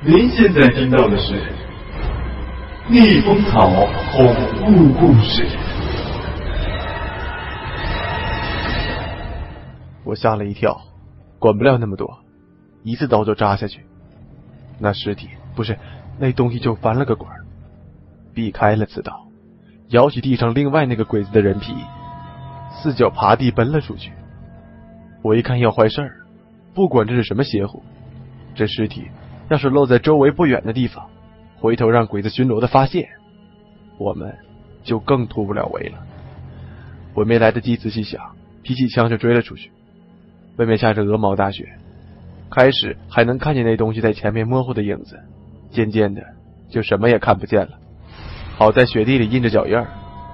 您现在听到的是《逆风草恐怖故事》。我吓了一跳，管不了那么多，一次刀就扎下去。那尸体不是那东西就翻了个滚，避开了刺刀，摇起地上另外那个鬼子的人皮，四脚爬地奔了出去。我一看要坏事儿，不管这是什么邪乎，这尸体。要是落在周围不远的地方，回头让鬼子巡逻的发现，我们就更突不了围了。我没来得及仔细想，提起枪就追了出去。外面下着鹅毛大雪，开始还能看见那东西在前面模糊的影子，渐渐的就什么也看不见了。好在雪地里印着脚印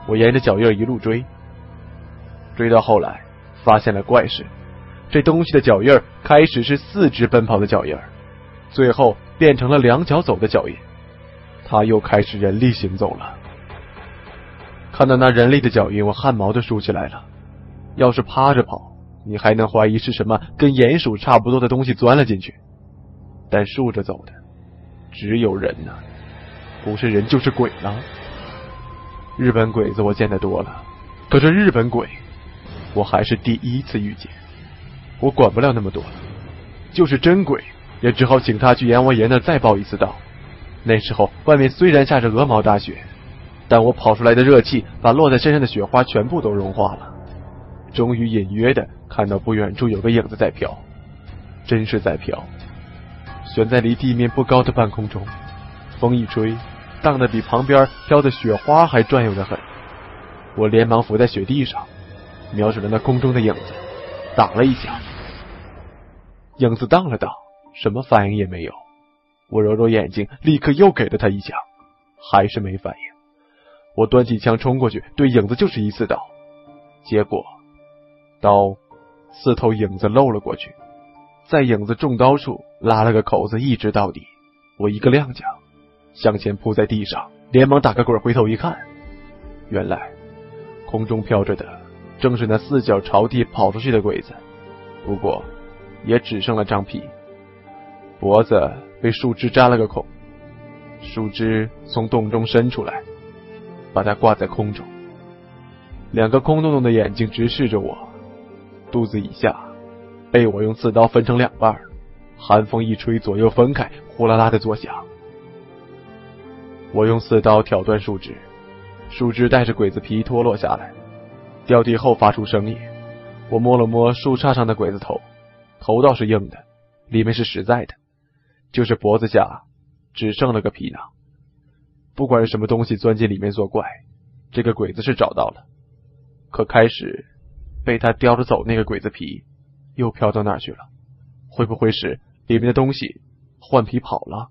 我沿着脚印一路追，追到后来发现了怪事：这东西的脚印开始是四肢奔跑的脚印最后变成了两脚走的脚印，他又开始人力行走了。看到那人力的脚印，我汗毛都竖起来了。要是趴着跑，你还能怀疑是什么跟鼹鼠差不多的东西钻了进去。但竖着走的，只有人呢，不是人就是鬼了。日本鬼子我见得多了，可是日本鬼，我还是第一次遇见。我管不了那么多了，就是真鬼。也只好请他去阎王爷那再报一次道。那时候外面虽然下着鹅毛大雪，但我跑出来的热气把落在身上的雪花全部都融化了。终于隐约的看到不远处有个影子在飘，真是在飘，悬在离地面不高的半空中。风一吹，荡得比旁边飘的雪花还转悠的很。我连忙伏在雪地上，瞄准了那空中的影子，挡了一下，影子荡了荡。什么反应也没有，我揉揉眼睛，立刻又给了他一枪，还是没反应。我端起枪冲过去，对影子就是一刺刀，结果刀刺透影子漏了过去，在影子中刀处拉了个口子，一直到底。我一个踉跄，向前扑在地上，连忙打个滚，回头一看，原来空中飘着的正是那四脚朝地跑出去的鬼子，不过也只剩了张皮。脖子被树枝扎了个孔，树枝从洞中伸出来，把它挂在空中。两个空洞洞的眼睛直视着我，肚子以下被我用刺刀分成两半，寒风一吹，左右分开，呼啦啦的作响。我用刺刀挑断树枝，树枝带着鬼子皮脱落下来，掉地后发出声音。我摸了摸树杈上的鬼子头，头倒是硬的，里面是实在的。就是脖子下只剩了个皮囊，不管是什么东西钻进里面作怪，这个鬼子是找到了，可开始被他叼着走那个鬼子皮，又飘到哪去了？会不会是里面的东西换皮跑了？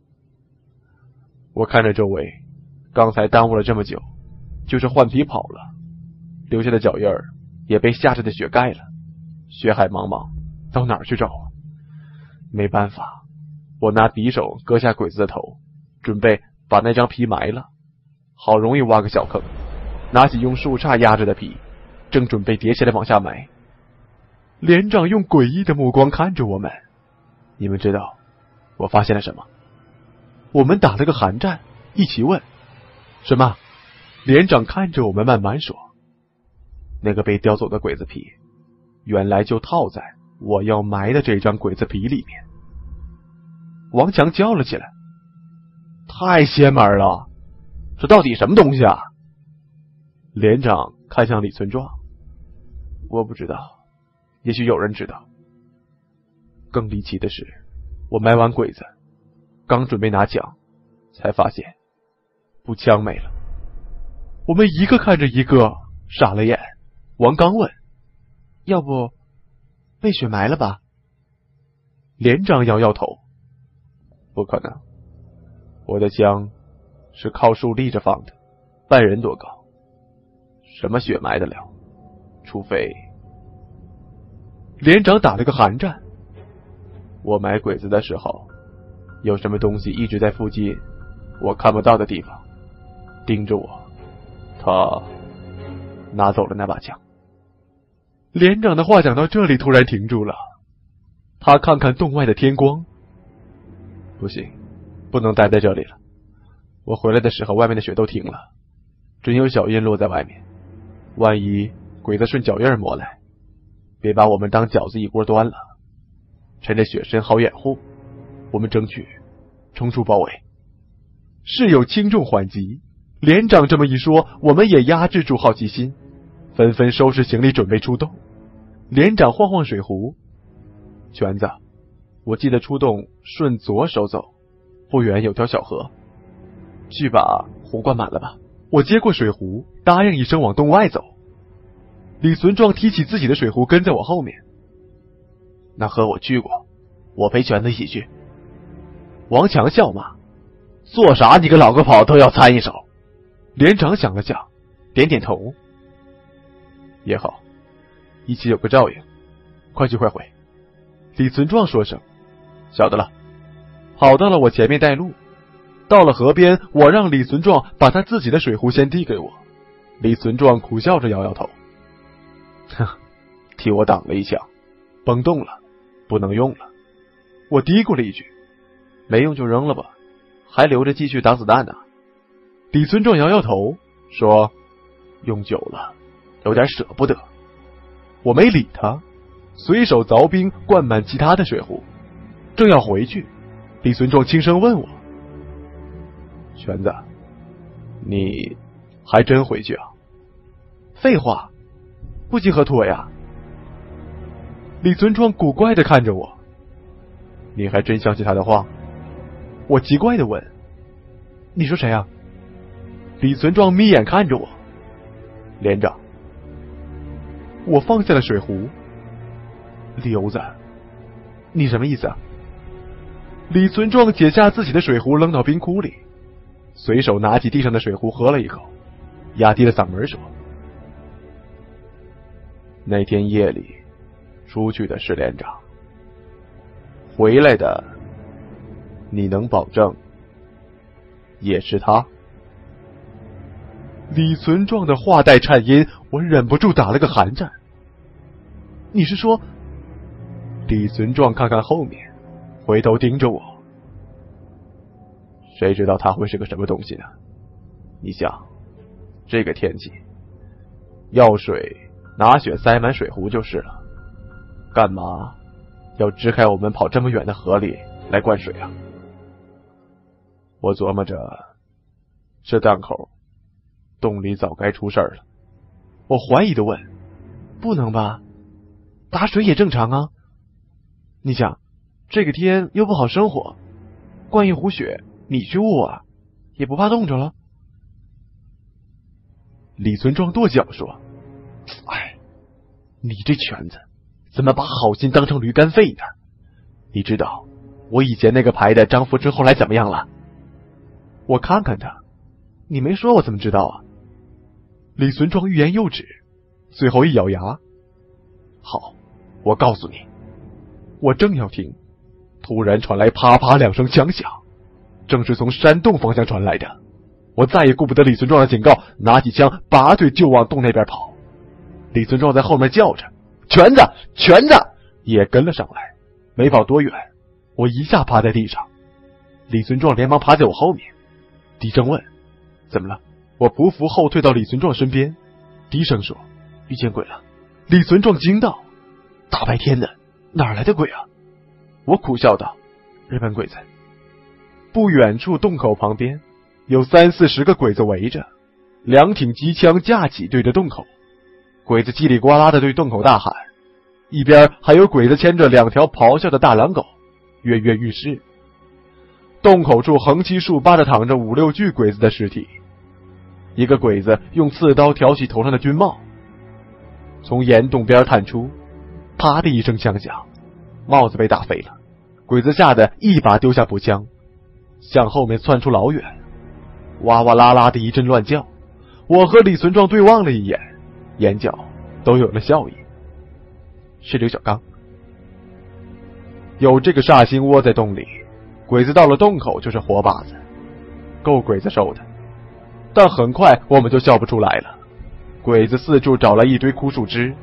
我看着周围，刚才耽误了这么久，就是换皮跑了，留下的脚印儿也被下着的雪盖了，雪海茫茫，到哪去找啊？没办法，我拿匕首割下鬼子的头，准备把那张皮埋了。好容易挖个小坑，拿起用树杈压着的皮，正准备叠起来往下埋。连长用诡异的目光看着我们。你们知道我发现了什么？我们打了个寒战，一起问什么？连长看着我们慢慢说：“那个被叼走的鬼子皮，原来就套在我要埋的这张鬼子皮里面。”王强叫了起来：“太邪门了！这到底什么东西啊？”连长看向李存壮：“我不知道，也许有人知道。”更离奇的是，我埋完鬼子。刚准备拿枪，才发现步枪没了。我们一个看着一个傻了眼。王刚问：“要不被雪埋了吧？”连长摇摇头：“不可能，我的枪是靠树立着放的，半人多高，什么雪埋得了？除非……”连长打了个寒战。我埋鬼子的时候。有什么东西一直在附近，我看不到的地方，盯着我。他拿走了那把枪。连长的话讲到这里，突然停住了。他看看洞外的天光，不行，不能待在这里了。我回来的时候，外面的雪都停了，准有脚印落在外面。万一鬼子顺脚印摸来，别把我们当饺子一锅端了。趁着雪深好掩护。我们争取冲出包围，事有轻重缓急。连长这么一说，我们也压制住好奇心，纷纷收拾行李准备出动。连长晃晃水壶，全子，我记得出洞顺左手走，不远有条小河，去把壶灌满了吧。我接过水壶，答应一声往洞外走。李存壮提起自己的水壶，跟在我后面。那河我去过，我陪全子一起去。王强笑骂：“做啥？你个老个跑都要参一手。”连长想了想，点点头：“也好，一起有个照应。快去快回。”李存壮说声：“晓得了。”跑到了我前面带路。到了河边，我让李存壮把他自己的水壶先递给我。李存壮苦笑着摇摇头：“哼，替我挡了一枪，崩洞了，不能用了。”我嘀咕了一句。没用就扔了吧，还留着继续挡子弹呢。李存壮摇摇头说：“用久了，有点舍不得。”我没理他，随手凿冰灌满其他的水壶，正要回去，李存壮轻声问我：“全子，你还真回去啊？”废话，不集合妥呀。李存壮古怪的看着我：“你还真相信他的话？”我奇怪的问：“你说谁啊？”李存壮眯眼看着我，连长。我放下了水壶。刘子，你什么意思啊？李存壮解下自己的水壶，扔到冰窟里，随手拿起地上的水壶喝了一口，压低了嗓门说：“那天夜里出去的是连长，回来的。”你能保证也是他？李存壮的话带颤音，我忍不住打了个寒战。你是说？李存壮看看后面，回头盯着我。谁知道他会是个什么东西呢？你想，这个天气，要水拿雪塞满水壶就是了，干嘛要支开我们跑这么远的河里来灌水啊？我琢磨着，这档口，洞里早该出事了。我怀疑的问：“不能吧？打水也正常啊。你想，这个天又不好生火，灌一壶雪，你去捂啊，也不怕冻着了？”李存壮跺脚说：“哎，你这犬子，怎么把好心当成驴肝肺呢？你知道我以前那个排的张福春后来怎么样了？”我看看他，你没说，我怎么知道啊？李存壮欲言又止，最后一咬牙：“好，我告诉你。”我正要停，突然传来啪啪两声枪响，正是从山洞方向传来的。我再也顾不得李存壮的警告，拿起枪拔腿就往洞那边跑。李存壮在后面叫着：“全子，全子！”也跟了上来。没跑多远，我一下趴在地上。李存壮连忙趴在我后面，低声问：“怎么了？”我匍匐后退到李存壮身边，低声说：“遇见鬼了。”李存壮惊道：“大白天的！”哪来的鬼啊！我苦笑道：“日本鬼子。”不远处洞口旁边有三四十个鬼子围着，两挺机枪架起对着洞口。鬼子叽里呱啦的对洞口大喊，一边还有鬼子牵着两条咆哮的大狼狗，跃跃欲试。洞口处横七竖八的躺着五六具鬼子的尸体，一个鬼子用刺刀挑起头上的军帽，从岩洞边探出。啪的一声枪响，帽子被打飞了。鬼子吓得一把丢下步枪，向后面窜出老远，哇哇啦啦的一阵乱叫。我和李存壮对望了一眼，眼角都有了笑意。是刘小刚，有这个煞星窝在洞里，鬼子到了洞口就是活靶子，够鬼子受的。但很快我们就笑不出来了。鬼子四处找来一堆枯树枝。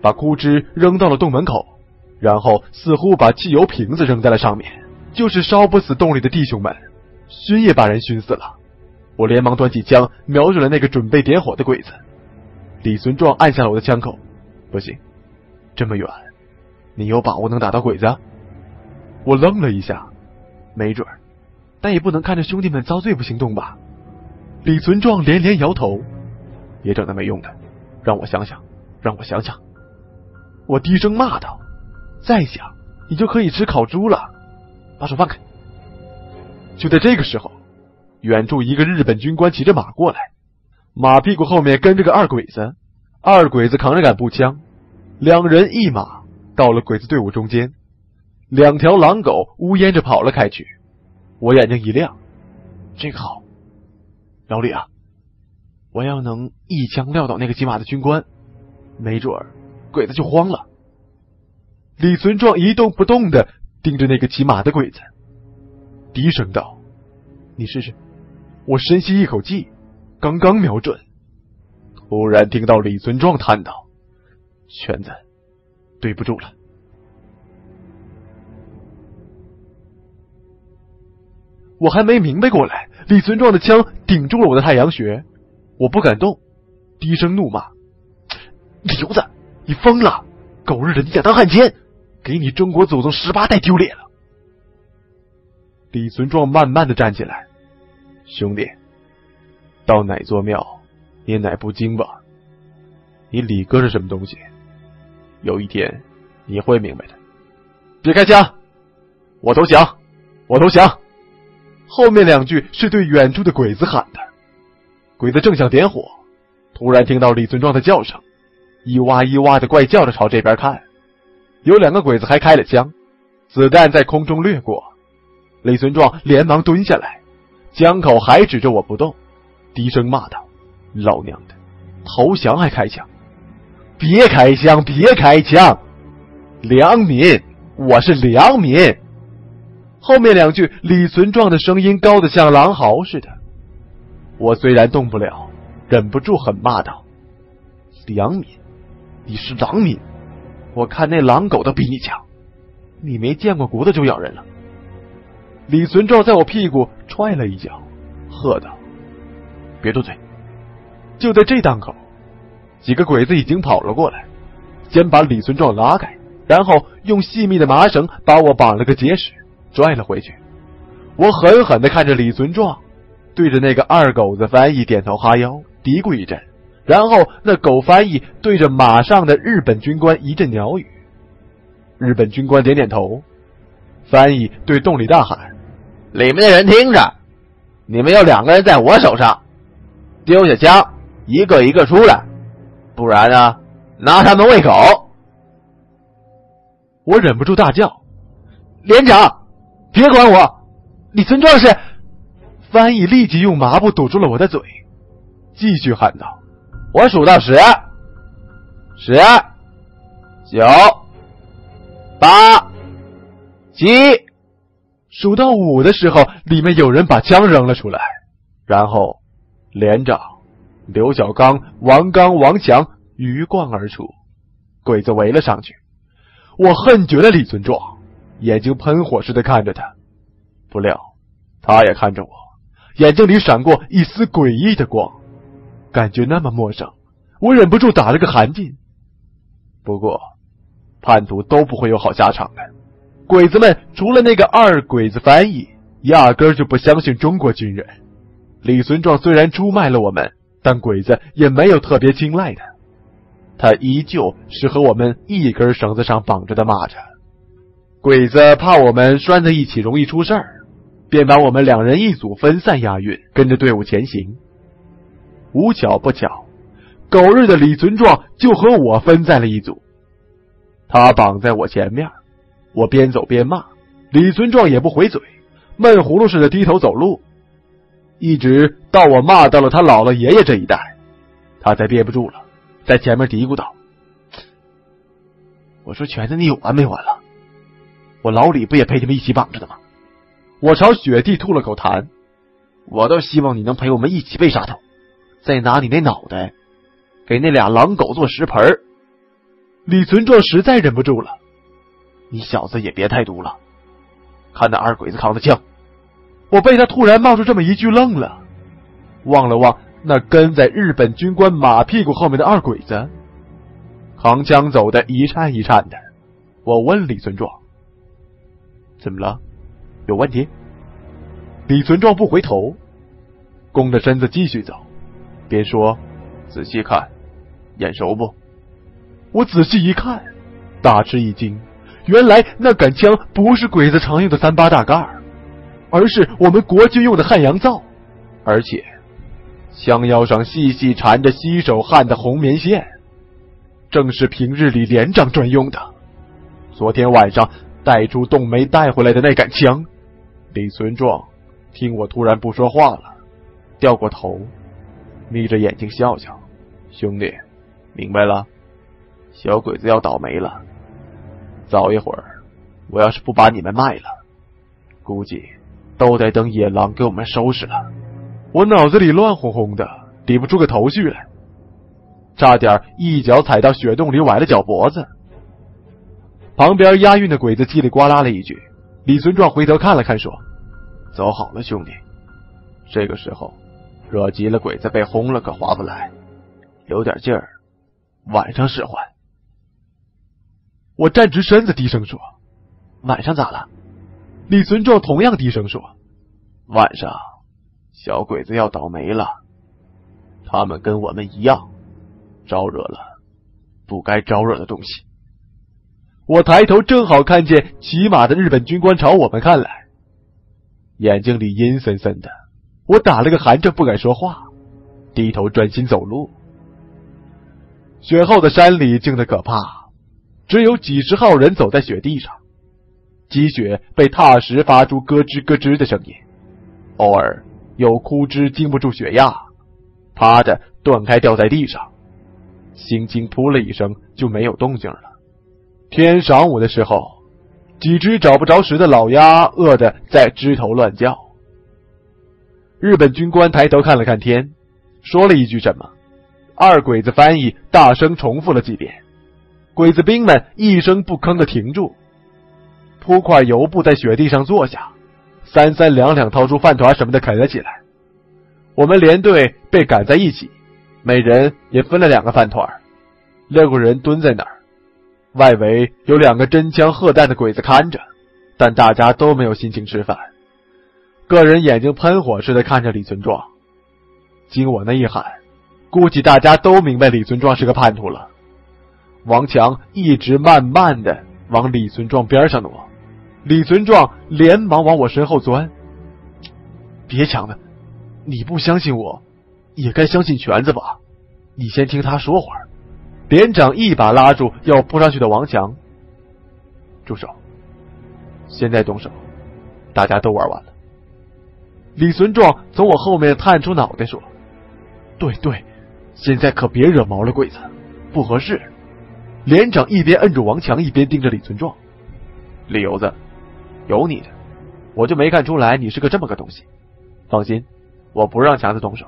把枯枝扔到了洞门口，然后似乎把汽油瓶子扔在了上面，就是烧不死洞里的弟兄们，熏也把人熏死了。我连忙端起枪，瞄准了那个准备点火的鬼子。李存壮按下了我的枪口，不行，这么远，你有把握能打到鬼子？我愣了一下，没准儿，但也不能看着兄弟们遭罪不行动吧？李存壮连连摇头，别整那没用的，让我想想，让我想想。我低声骂道：“再想，你就可以吃烤猪了。把手放开！”就在这个时候，远处一个日本军官骑着马过来，马屁股后面跟着个二鬼子，二鬼子扛着杆步枪，两人一马到了鬼子队伍中间，两条狼狗呜咽着跑了开去。我眼睛一亮，这个好，老李啊，我要能一枪撂倒那个骑马的军官，没准儿。鬼子就慌了。李存壮一动不动的盯着那个骑马的鬼子，低声道：“你试试。”我深吸一口气，刚刚瞄准，突然听到李存壮叹道：“圈子，对不住了。”我还没明白过来，李存壮的枪顶住了我的太阳穴，我不敢动，低声怒骂：“刘子！”你疯了！狗日的，你想当汉奸，给你中国祖宗十八代丢脸了！李存壮慢慢的站起来，兄弟，到哪座庙念哪部经吧。你李哥是什么东西？有一天你会明白的。别开枪！我投降！我投降！后面两句是对远处的鬼子喊的。鬼子正想点火，突然听到李存壮的叫声。一哇一哇的怪叫着朝这边看，有两个鬼子还开了枪，子弹在空中掠过。李存壮连忙蹲下来，枪口还指着我不动，低声骂道：“老娘的，投降还开枪？别开枪，别开枪！良民，我是良民。”后面两句李存壮的声音高的像狼嚎似的。我虽然动不了，忍不住狠骂道：“良民！”你是狼民，我看那狼狗都比你强，你没见过骨头就咬人了。李存壮在我屁股踹了一脚，喝道：“别多嘴！”就在这档口，几个鬼子已经跑了过来，先把李存壮拉开，然后用细密的麻绳把我绑了个结实，拽了回去。我狠狠的看着李存壮，对着那个二狗子翻译点头哈腰，嘀咕一阵。然后，那狗翻译对着马上的日本军官一阵鸟语，日本军官点点头，翻译对洞里大喊：“里面的人听着，你们有两个人在我手上，丢下枪，一个一个出来，不然呢，拿他们喂狗。我忍不住大叫：“连长，别管我！李存壮是……”翻译立即用麻布堵住了我的嘴，继续喊道：“我数到十，十，九，八，七。”数到五的时候，里面有人把枪扔了出来，然后连长刘小刚、王刚、王强鱼贯而出，鬼子围了上去。我恨绝了李存壮，眼睛喷火似的看着他，不料他也看着我，眼睛里闪过一丝诡异的光，感觉那么陌生，我忍不住打了个寒噤。不过，叛徒都不会有好下场的。鬼子们除了那个二鬼子翻译，压根就不相信中国军人。李存壮虽然出卖了我们，但鬼子也没有特别青睐他。他依旧是和我们一根绳子上绑着的蚂蚱。鬼子怕我们拴在一起容易出事儿，便把我们两人一组分散押运，跟着队伍前行。无巧不巧，狗日的李存壮就和我分在了一组，他绑在我前面。我边走边骂，李存壮也不回嘴，闷葫芦似的低头走路，一直到我骂到了他姥姥爷爷这一代，他才憋不住了，在前面嘀咕道：“我说全子，你有完没完了？我老李不也陪你们一起绑着的吗？”我朝雪地吐了口痰，我倒希望你能陪我们一起被杀头，再拿你那脑袋给那俩狼狗做食盆。李存壮实在忍不住了。你小子也别太毒了，看那二鬼子扛的枪！我被他突然冒出这么一句愣了，望了望那跟在日本军官马屁股后面的二鬼子，扛枪走的一颤一颤的。我问李存壮：“怎么了？有问题？”李存壮不回头，弓着身子继续走，边说：“仔细看，眼熟不？”我仔细一看，大吃一惊。原来那杆枪不是鬼子常用的三八大盖而是我们国军用的汉阳造，而且枪腰上细细缠着西手焊的红棉线，正是平日里连长专用的。昨天晚上带出洞没带回来的那杆枪，李存壮听我突然不说话了，掉过头，眯着眼睛笑笑：“兄弟，明白了，小鬼子要倒霉了。”早一会儿，我要是不把你们卖了，估计都得等野狼给我们收拾了。我脑子里乱哄哄的，理不出个头绪来，差点一脚踩到雪洞里，崴了脚脖子。旁边押运的鬼子叽里呱啦了一句，李存壮回头看了看，说：“走好了，兄弟。”这个时候，惹急了鬼子，被轰了可划不来，有点劲儿，晚上使唤。我站直身子，低声说：“晚上咋了？”李存壮同样低声说：“晚上，小鬼子要倒霉了。他们跟我们一样，招惹了不该招惹的东西。”我抬头正好看见骑马的日本军官朝我们看来，眼睛里阴森森的。我打了个寒颤，不敢说话，低头专心走路。雪后的山里静得可怕。只有几十号人走在雪地上，积雪被踏实发出咯吱咯吱的声音，偶尔有枯枝经不住雪压，啪的断开掉在地上，轻轻扑了一声就没有动静了。天晌午的时候，几只找不着食的老鸭饿得在枝头乱叫。日本军官抬头看了看天，说了一句什么，二鬼子翻译大声重复了几遍。鬼子兵们一声不吭的停住，铺块油布在雪地上坐下，三三两两掏出饭团什么的啃了起来。我们连队被赶在一起，每人也分了两个饭团，六个人蹲在那儿，外围有两个真枪鹤弹的鬼子看着，但大家都没有心情吃饭，个人眼睛喷火似的看着李存壮。经我那一喊，估计大家都明白李存壮是个叛徒了。王强一直慢慢的往李存壮边上挪，李存壮连忙往我身后钻。别抢了，你不相信我，也该相信全子吧？你先听他说会儿。连长一把拉住要扑上去的王强，住手！现在动手，大家都玩完了。李存壮从我后面探出脑袋说：“对对，现在可别惹毛了鬼子，不合适。”连长一边摁住王强，一边盯着李存壮：“李油子，有你的，我就没看出来你是个这么个东西。放心，我不让强子动手，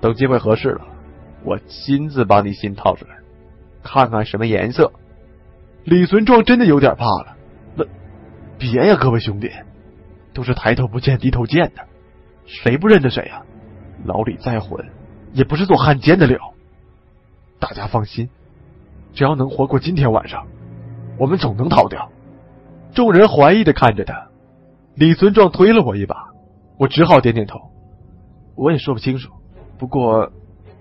等机会合适了，我亲自把你心掏出来。”看看什么颜色？李存壮真的有点怕了。那别呀，各位兄弟，都是抬头不见低头见的，谁不认得谁呀？老李再混，也不是做汉奸的料。大家放心，只要能活过今天晚上，我们总能逃掉。众人怀疑的看着他，李存壮推了我一把，我只好点点头。我也说不清楚，不过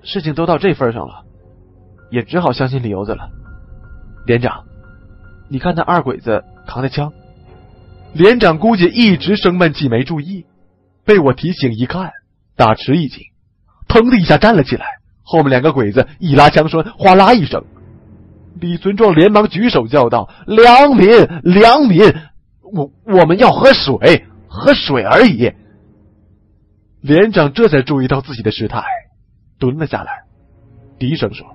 事情都到这份上了。也只好相信李油子了。连长，你看那二鬼子扛的枪。连长估计一直生闷气没注意，被我提醒一看，大吃一惊，腾的一下站了起来。后面两个鬼子一拉枪栓，哗啦一声。李存壮连忙举手叫道：“良民，良民，我我们要喝水，喝水而已。”连长这才注意到自己的失态，蹲了下来，低声说。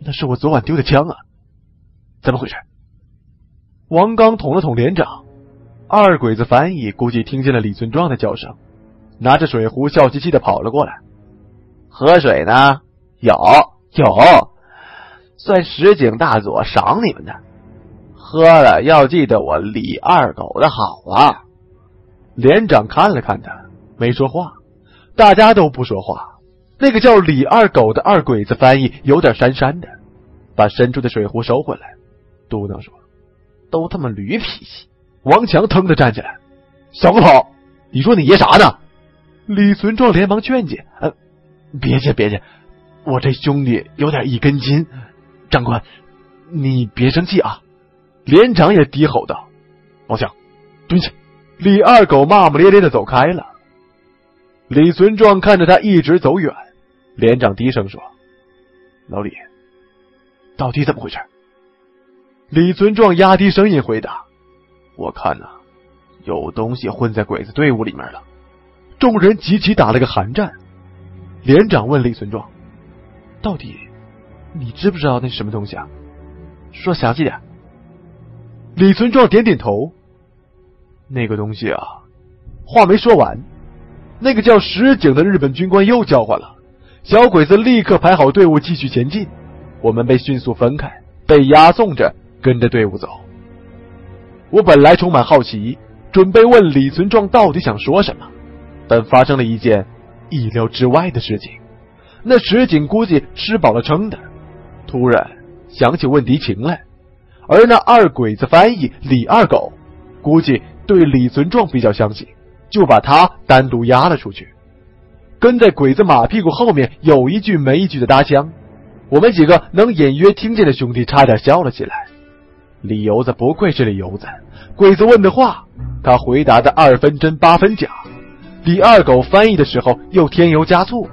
那是我昨晚丢的枪啊！怎么回事？王刚捅了捅连长，二鬼子翻译估计听见了李存壮的叫声，拿着水壶笑嘻嘻的跑了过来。喝水呢？有有，算石井大佐赏你们的，喝了要记得我李二狗的好啊！连长看了看他，没说话，大家都不说话。那个叫李二狗的二鬼子翻译有点讪讪的，把伸出的水壶收回来，嘟囔说：“都他妈驴脾气。”王强腾的站起来：“小个头，你说你爷啥呢？”李存壮连忙劝解：“呃，别介别介，我这兄弟有点一根筋。长官，你别生气啊。”连长也低吼道：“王强，蹲下！”李二狗骂骂咧咧的走开了。李存壮看着他一直走远。连长低声说：“老李，到底怎么回事？”李存壮压低声音回答：“我看呐，有东西混在鬼子队伍里面了。”众人集体打了个寒战。连长问李存壮：“到底你知不知道那什么东西啊？说详细点。”李存壮点点头：“那个东西啊，话没说完，那个叫石井的日本军官又叫唤了。”小鬼子立刻排好队伍继续前进，我们被迅速分开，被押送着跟着队伍走。我本来充满好奇，准备问李存壮到底想说什么，但发生了一件意料之外的事情。那石井估计吃饱了撑的，突然想起问敌情来，而那二鬼子翻译李二狗估计对李存壮比较相信，就把他单独押了出去。跟在鬼子马屁股后面，有一句没一句的搭腔。我们几个能隐约听见的兄弟差点笑了起来。李油子不愧是李油子，鬼子问的话，他回答的二分真八分假。李二狗翻译的时候又添油加醋。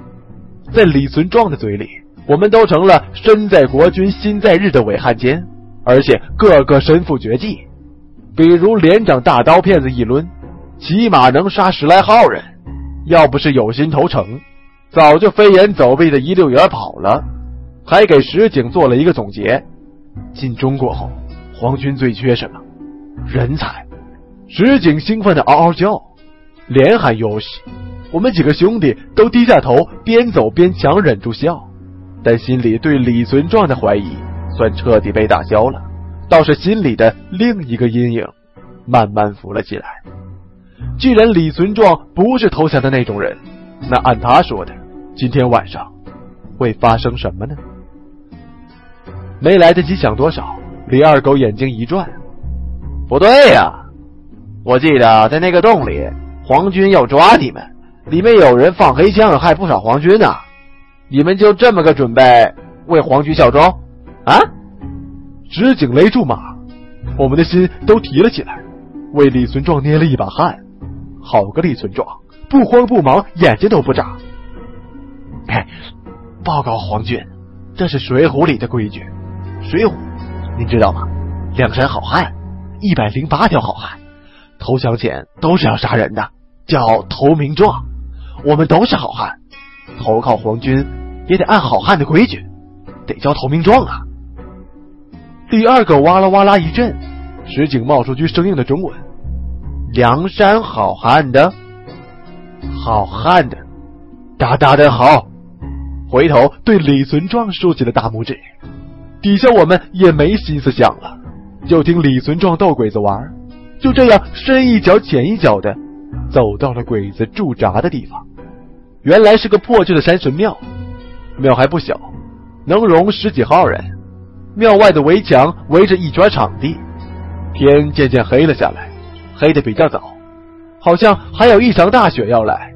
在李存壮的嘴里，我们都成了身在国军心在日的伪汉奸，而且个个身负绝技，比如连长大刀片子一抡，起码能杀十来号人。要不是有心投诚，早就飞檐走壁的一溜烟跑了。还给石井做了一个总结：进中国后，皇军最缺什么？人才。石井兴奋的嗷嗷叫，连喊哟西。我们几个兄弟都低下头，边走边强忍住笑，但心里对李存壮的怀疑算彻底被打消了，倒是心里的另一个阴影慢慢浮了起来。既然李存壮不是投降的那种人，那按他说的，今天晚上会发生什么呢？没来得及想多少，李二狗眼睛一转，不对呀！我记得在那个洞里，皇军要抓你们，里面有人放黑枪，害不少皇军呢。你们就这么个准备为皇军效忠？啊！石井勒住马，我们的心都提了起来，为李存壮捏了一把汗。好个李存壮，不慌不忙，眼睛都不眨。哎，报告皇军，这是《水浒》里的规矩。《水浒》，您知道吗？梁山好汉，一百零八条好汉，投降前都是要杀人的，叫投名状。我们都是好汉，投靠皇军也得按好汉的规矩，得交投名状啊。第二个哇啦哇啦一震，石井冒出句生硬的中文：“梁山好汉的，好汉的，大大的好。”回头对李存壮竖起了大拇指，底下我们也没心思想了，就听李存壮逗鬼子玩，就这样深一脚浅一脚的走到了鬼子驻扎的地方。原来是个破旧的山神庙，庙还不小，能容十几号人。庙外的围墙围着一圈场地，天渐渐黑了下来，黑的比较早，好像还有一场大雪要来。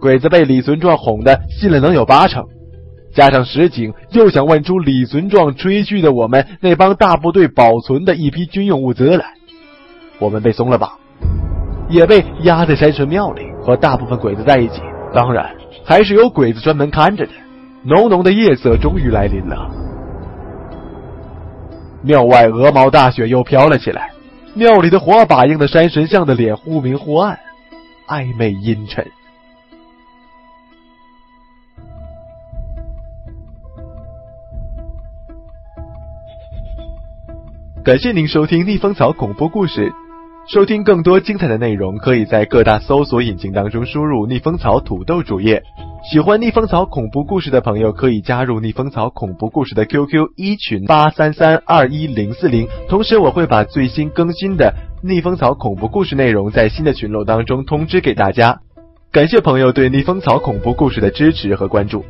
鬼子被李存壮哄的信了能有八成，加上石井又想问出李存壮吹嘘的我们那帮大部队保存的一批军用物资来，我们被松了绑，也被压在山神庙里和大部分鬼子在一起。当然，还是有鬼子专门看着的。浓浓的夜色终于来临了，庙外鹅毛大雪又飘了起来，庙里的火把映的山神像的脸忽明忽暗，暧昧阴沉。感谢您收听逆风草恐怖故事。收听更多精彩的内容，可以在各大搜索引擎当中输入“逆风草土豆主页”。喜欢逆风草恐怖故事的朋友，可以加入逆风草恐怖故事的 QQ 一群八三三二一零四零。同时，我会把最新更新的逆风草恐怖故事内容在新的群落当中通知给大家。感谢朋友对逆风草恐怖故事的支持和关注。